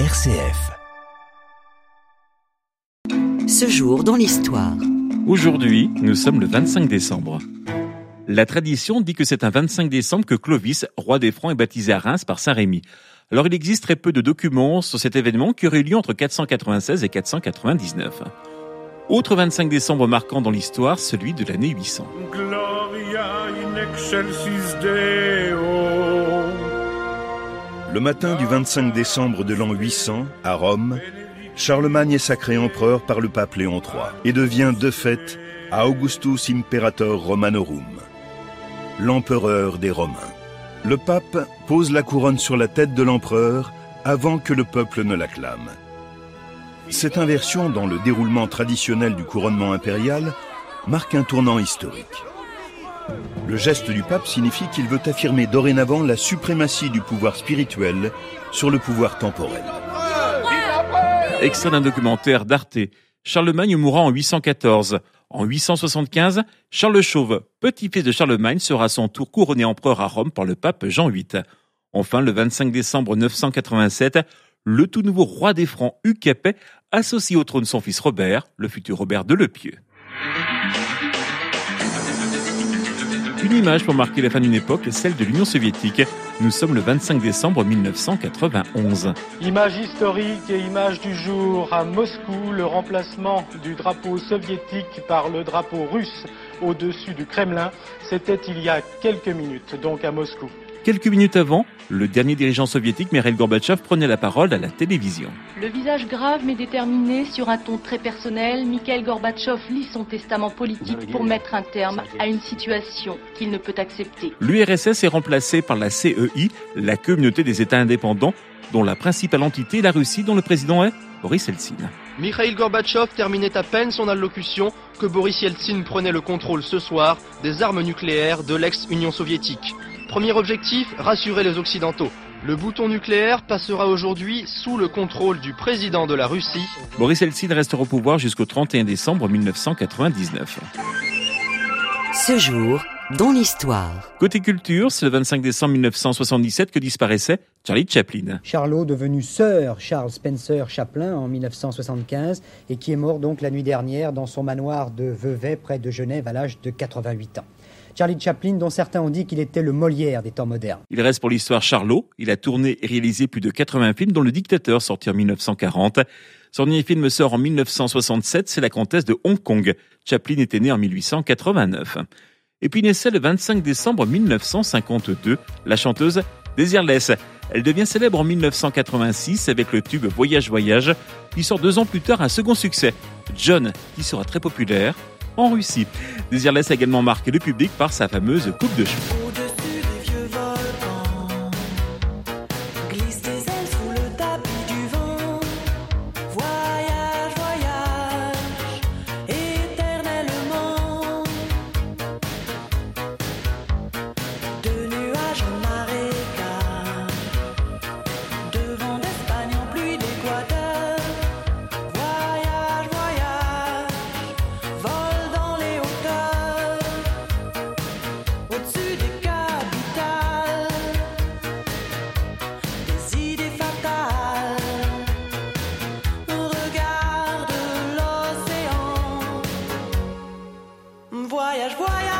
RCF. Ce jour dans l'histoire. Aujourd'hui, nous sommes le 25 décembre. La tradition dit que c'est un 25 décembre que Clovis, roi des Francs, est baptisé à Reims par Saint Rémy. Alors il existe très peu de documents sur cet événement qui aurait eu lieu entre 496 et 499. Autre 25 décembre marquant dans l'histoire, celui de l'année 800. Gloria in excelsis Deo. Le matin du 25 décembre de l'an 800, à Rome, Charlemagne est sacré empereur par le pape Léon III et devient de fait Augustus Imperator Romanorum, l'empereur des Romains. Le pape pose la couronne sur la tête de l'empereur avant que le peuple ne l'acclame. Cette inversion dans le déroulement traditionnel du couronnement impérial marque un tournant historique. Le geste du pape signifie qu'il veut affirmer dorénavant la suprématie du pouvoir spirituel sur le pouvoir temporel. Extrait d'un documentaire d'Arte. Charlemagne mourra en 814. En 875, Charles Chauve, petit-fils de Charlemagne, sera à son tour couronné empereur à Rome par le pape Jean VIII. Enfin, le 25 décembre 987, le tout nouveau roi des Francs, Hugues Capet, associe au trône son fils Robert, le futur Robert de Lepieux. Une image pour marquer la fin d'une époque, celle de l'Union soviétique. Nous sommes le 25 décembre 1991. Image historique et image du jour à Moscou, le remplacement du drapeau soviétique par le drapeau russe au-dessus du Kremlin, c'était il y a quelques minutes, donc à Moscou. Quelques minutes avant, le dernier dirigeant soviétique, Mikhail Gorbatchev, prenait la parole à la télévision. Le visage grave mais déterminé, sur un ton très personnel, Mikhail Gorbatchev lit son testament politique pour mettre un terme à une situation qu'il ne peut accepter. L'URSS est remplacé par la CEI, la communauté des États indépendants, dont la principale entité est la Russie, dont le président est Boris Eltsine. Mikhail Gorbatchev terminait à peine son allocution que Boris Yeltsin prenait le contrôle ce soir des armes nucléaires de l'ex-Union soviétique. Premier objectif, rassurer les Occidentaux. Le bouton nucléaire passera aujourd'hui sous le contrôle du président de la Russie. Boris Eltsine restera au pouvoir jusqu'au 31 décembre 1999. Ce jour dans l'histoire. Côté culture, c'est le 25 décembre 1977 que disparaissait Charlie Chaplin. Charlot, devenu Sir Charles Spencer Chaplin en 1975 et qui est mort donc la nuit dernière dans son manoir de Vevey près de Genève à l'âge de 88 ans. Charlie Chaplin, dont certains ont dit qu'il était le Molière des temps modernes. Il reste pour l'histoire Charlot. Il a tourné et réalisé plus de 80 films, dont Le Dictateur, sorti en 1940. Son dernier film sort en 1967, c'est La Comtesse de Hong Kong. Chaplin était né en 1889. Et puis naissait le 25 décembre 1952, la chanteuse Désirless. Elle devient célèbre en 1986 avec le tube Voyage Voyage, qui sort deux ans plus tard un second succès, John, qui sera très populaire en Russie. Désirless a également marqué le public par sa fameuse coupe de cheveux. voyage, voyage.